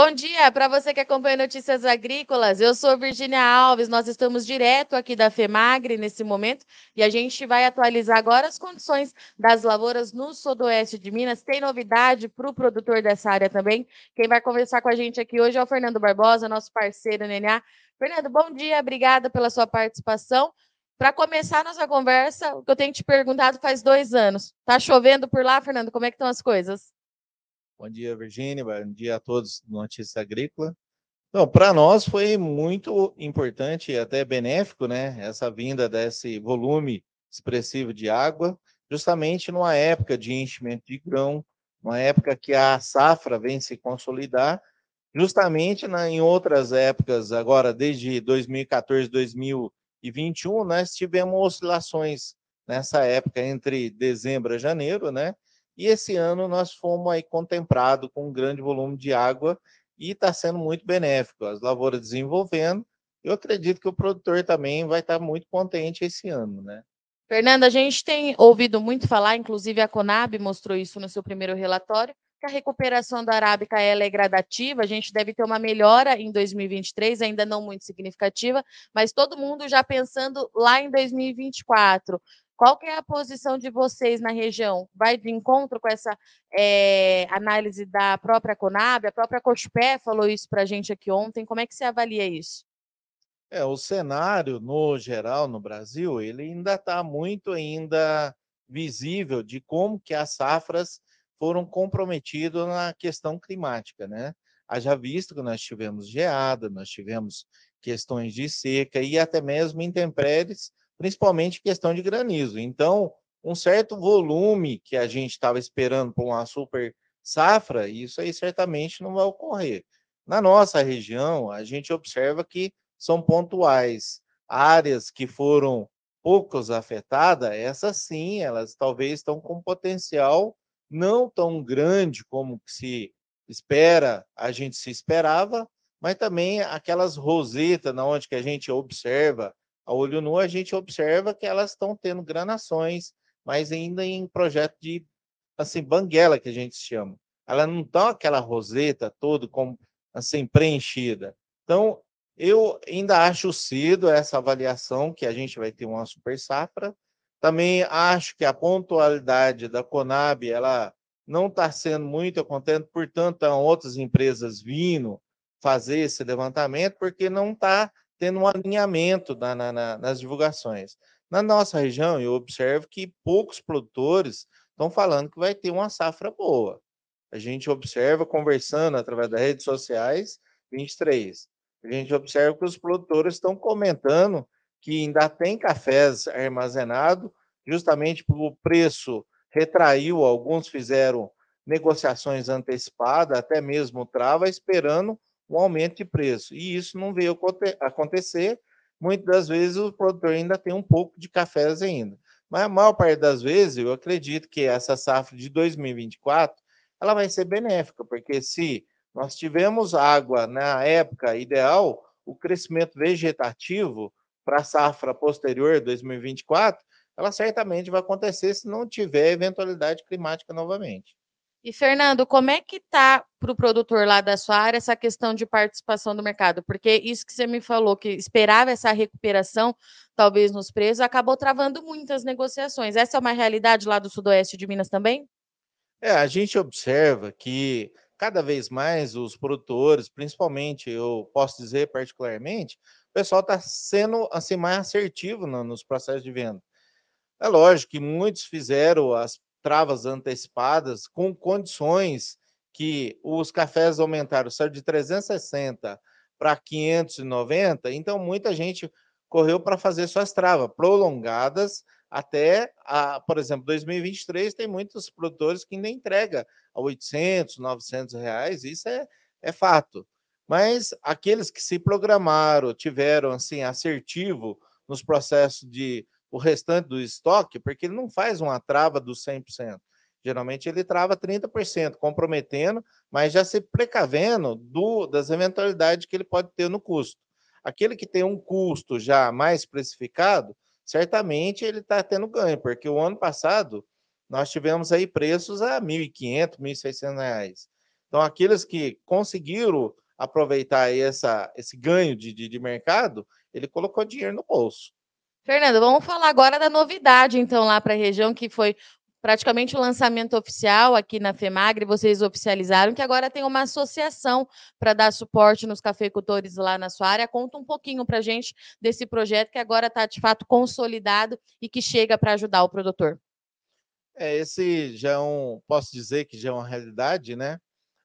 Bom dia para você que acompanha Notícias Agrícolas. Eu sou Virginia Alves. Nós estamos direto aqui da FEMAGRE nesse momento e a gente vai atualizar agora as condições das lavouras no sudoeste de Minas. Tem novidade para o produtor dessa área também. Quem vai conversar com a gente aqui hoje é o Fernando Barbosa, nosso parceiro NNA. Fernando, bom dia, obrigada pela sua participação. Para começar nossa conversa, o que eu tenho te perguntado faz dois anos. Tá chovendo por lá, Fernando? Como é que estão as coisas? Bom dia, Virgínia. Bom dia a todos do Notícia Agrícola. Então, para nós foi muito importante e até benéfico, né, essa vinda desse volume expressivo de água, justamente numa época de enchimento de grão, uma época que a safra vem se consolidar, justamente na, em outras épocas, agora desde 2014, 2021, nós tivemos oscilações nessa época entre dezembro e janeiro, né? E esse ano nós fomos aí contemplados com um grande volume de água e está sendo muito benéfico. As lavouras desenvolvendo. Eu acredito que o produtor também vai estar tá muito contente esse ano, né? Fernanda, a gente tem ouvido muito falar, inclusive a Conab mostrou isso no seu primeiro relatório, que a recuperação da arábica ela é gradativa, a gente deve ter uma melhora em 2023, ainda não muito significativa, mas todo mundo já pensando lá em 2024. Qual que é a posição de vocês na região? Vai de encontro com essa é, análise da própria Conab? A própria Cochupé falou isso para a gente aqui ontem. Como é que você avalia isso? É, o cenário, no geral, no Brasil, ele ainda está muito ainda visível de como que as safras foram comprometidas na questão climática, né? Haja visto que nós tivemos geada, nós tivemos questões de seca e até mesmo intempéries principalmente questão de granizo. Então, um certo volume que a gente estava esperando para uma super safra, isso aí certamente não vai ocorrer. Na nossa região, a gente observa que são pontuais. Áreas que foram poucos afetadas, essas sim, elas talvez estão com potencial não tão grande como se espera, a gente se esperava, mas também aquelas rosetas na onde que a gente observa a olho nu, a gente observa que elas estão tendo granações, mas ainda em projeto de, assim, banguela, que a gente chama. Ela não está aquela roseta toda como, assim, preenchida. Então, eu ainda acho cedo essa avaliação que a gente vai ter uma super safra. Também acho que a pontualidade da Conab, ela não está sendo muito contente, portanto, estão outras empresas vindo fazer esse levantamento, porque não está tendo um alinhamento na, na, na, nas divulgações. Na nossa região, eu observo que poucos produtores estão falando que vai ter uma safra boa. A gente observa, conversando através das redes sociais, 23. A gente observa que os produtores estão comentando que ainda tem cafés armazenados, justamente porque o preço retraiu, alguns fizeram negociações antecipadas, até mesmo trava, esperando um aumento de preço. E isso não veio acontecer. Muitas das vezes o produtor ainda tem um pouco de cafés ainda. Mas a maior parte das vezes, eu acredito que essa safra de 2024 ela vai ser benéfica, porque se nós tivermos água na época ideal, o crescimento vegetativo para a safra posterior, 2024, ela certamente vai acontecer se não tiver eventualidade climática novamente. E, Fernando, como é que está para o produtor lá da sua área essa questão de participação do mercado? Porque isso que você me falou, que esperava essa recuperação, talvez nos preços, acabou travando muitas negociações. Essa é uma realidade lá do sudoeste de Minas também? É, a gente observa que cada vez mais os produtores, principalmente, eu posso dizer particularmente, o pessoal está sendo assim mais assertivo no, nos processos de venda. É lógico que muitos fizeram as travas antecipadas com condições que os cafés aumentaram só de 360 para 590, então muita gente correu para fazer suas travas prolongadas até, a, por exemplo, 2023 tem muitos produtores que ainda entrega a 800, 900 reais, isso é, é fato. Mas aqueles que se programaram, tiveram assim assertivo nos processos de o restante do estoque, porque ele não faz uma trava dos 100%. Geralmente ele trava 30%, comprometendo, mas já se precavendo do, das eventualidades que ele pode ter no custo. Aquele que tem um custo já mais precificado, certamente ele está tendo ganho, porque o ano passado nós tivemos aí preços a R$ 1.500, R$ 1.600. Então, aqueles que conseguiram aproveitar essa, esse ganho de, de, de mercado, ele colocou dinheiro no bolso. Fernando, vamos falar agora da novidade, então, lá para a região, que foi praticamente o lançamento oficial aqui na FEMAGRE, vocês oficializaram que agora tem uma associação para dar suporte nos cafeicultores lá na sua área. Conta um pouquinho para a gente desse projeto que agora está de fato consolidado e que chega para ajudar o produtor. É, esse já é um, posso dizer que já é uma realidade, né?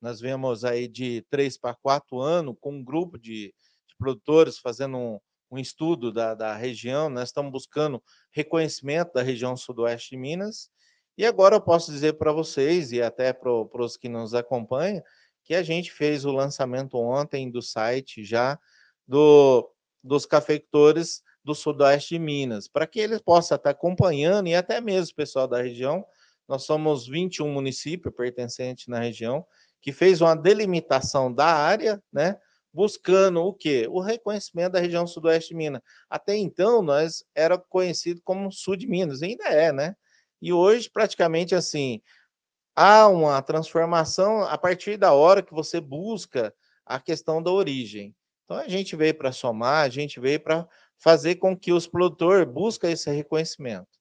Nós vemos aí de três para quatro anos com um grupo de, de produtores fazendo um, um estudo da, da região, nós estamos buscando reconhecimento da região sudoeste de Minas, e agora eu posso dizer para vocês, e até para os que nos acompanham, que a gente fez o lançamento ontem do site já do, dos cafeicultores do sudoeste de Minas, para que eles possam estar acompanhando, e até mesmo o pessoal da região, nós somos 21 municípios pertencentes na região, que fez uma delimitação da área, né? Buscando o quê? O reconhecimento da região sudoeste de Minas. Até então, nós era conhecido como sul de Minas, ainda é, né? E hoje, praticamente assim, há uma transformação a partir da hora que você busca a questão da origem. Então, a gente veio para somar, a gente veio para fazer com que os produtores busquem esse reconhecimento.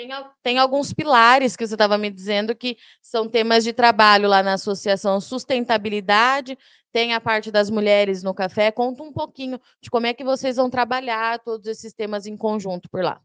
Tem, tem alguns pilares que você estava me dizendo que são temas de trabalho lá na associação sustentabilidade, tem a parte das mulheres no café. Conta um pouquinho de como é que vocês vão trabalhar todos esses temas em conjunto por lá.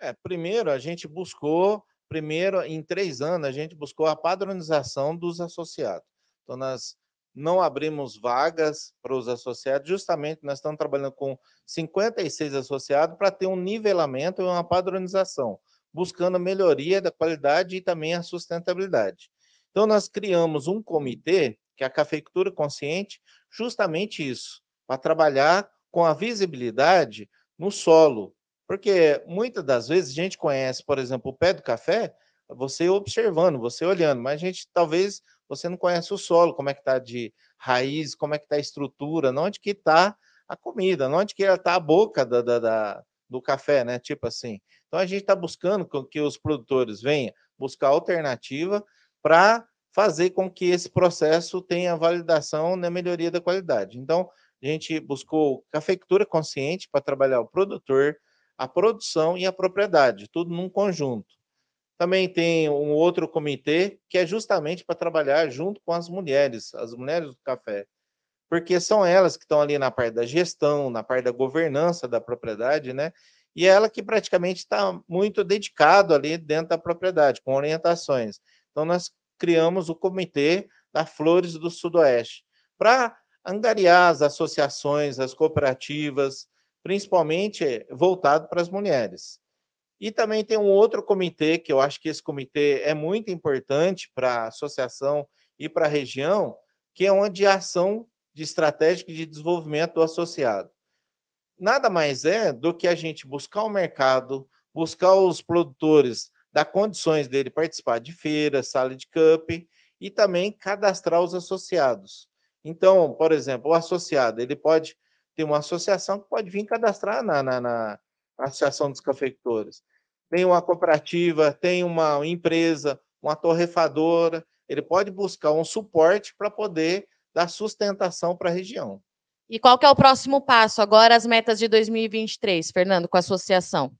É, primeiro, a gente buscou, primeiro, em três anos, a gente buscou a padronização dos associados. Então, nós não abrimos vagas para os associados, justamente nós estamos trabalhando com 56 associados para ter um nivelamento e uma padronização buscando a melhoria da qualidade e também a sustentabilidade. Então, nós criamos um comitê, que é a Cafeicultura Consciente, justamente isso, para trabalhar com a visibilidade no solo. Porque muitas das vezes a gente conhece, por exemplo, o pé do café, você observando, você olhando, mas a gente talvez você não conhece o solo, como é que está de raiz, como é que está a estrutura, onde que está a comida, onde que está a boca da, da, da, do café, né? Tipo assim. Então a gente está buscando que os produtores venham buscar alternativa para fazer com que esse processo tenha validação na melhoria da qualidade. Então, a gente buscou cafeicultura consciente para trabalhar o produtor, a produção e a propriedade, tudo num conjunto. Também tem um outro comitê que é justamente para trabalhar junto com as mulheres, as mulheres do café, porque são elas que estão ali na parte da gestão, na parte da governança da propriedade, né? e ela que praticamente está muito dedicado ali dentro da propriedade, com orientações. Então, nós criamos o Comitê da Flores do Sudoeste, para angariar as associações, as cooperativas, principalmente voltado para as mulheres. E também tem um outro comitê, que eu acho que esse comitê é muito importante para a associação e para a região, que é onde a ação de estratégica de desenvolvimento do associado nada mais é do que a gente buscar o mercado, buscar os produtores, dar condições dele participar de feiras, sala de cup e também cadastrar os associados. Então, por exemplo, o associado, ele pode ter uma associação que pode vir cadastrar na, na, na Associação dos Cafeicultores. Tem uma cooperativa, tem uma empresa, uma torrefadora, ele pode buscar um suporte para poder dar sustentação para a região. E qual que é o próximo passo agora, as metas de 2023, Fernando, com a associação?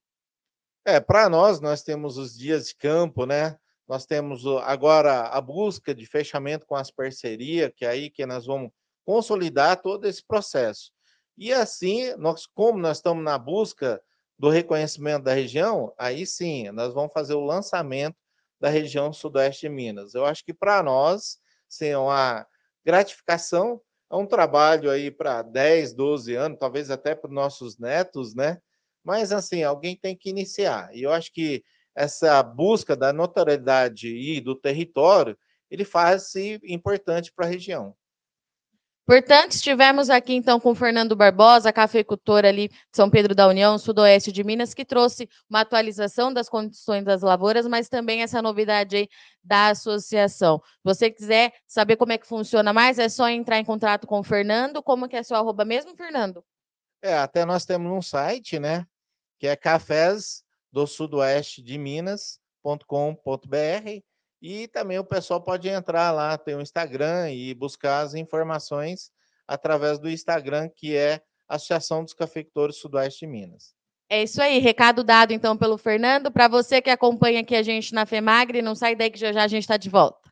É, para nós, nós temos os dias de campo, né? Nós temos agora a busca de fechamento com as parcerias, que é aí que nós vamos consolidar todo esse processo. E assim, nós, como nós estamos na busca do reconhecimento da região, aí sim, nós vamos fazer o lançamento da região sudoeste de Minas. Eu acho que para nós, sim, uma gratificação é um trabalho aí para 10, 12 anos, talvez até para os nossos netos, né? Mas, assim, alguém tem que iniciar. E eu acho que essa busca da notoriedade e do território, ele faz-se importante para a região. Portanto, estivemos aqui então com Fernando Barbosa, cafeicultor ali de São Pedro da União, sudoeste de Minas, que trouxe uma atualização das condições das lavouras, mas também essa novidade aí da associação. Se você quiser saber como é que funciona mais, é só entrar em contato com o Fernando. Como que é seu arroba mesmo, Fernando? É, até nós temos um site, né? Que é cafés do sudoeste de Minas.com.br E também o pessoal pode entrar lá, tem o Instagram e buscar as informações através do Instagram, que é Associação dos Cafeicultores Sudoeste de Minas. É isso aí, recado dado então pelo Fernando. Para você que acompanha aqui a gente na FEMAGRE, não sai daí que já já a gente está de volta.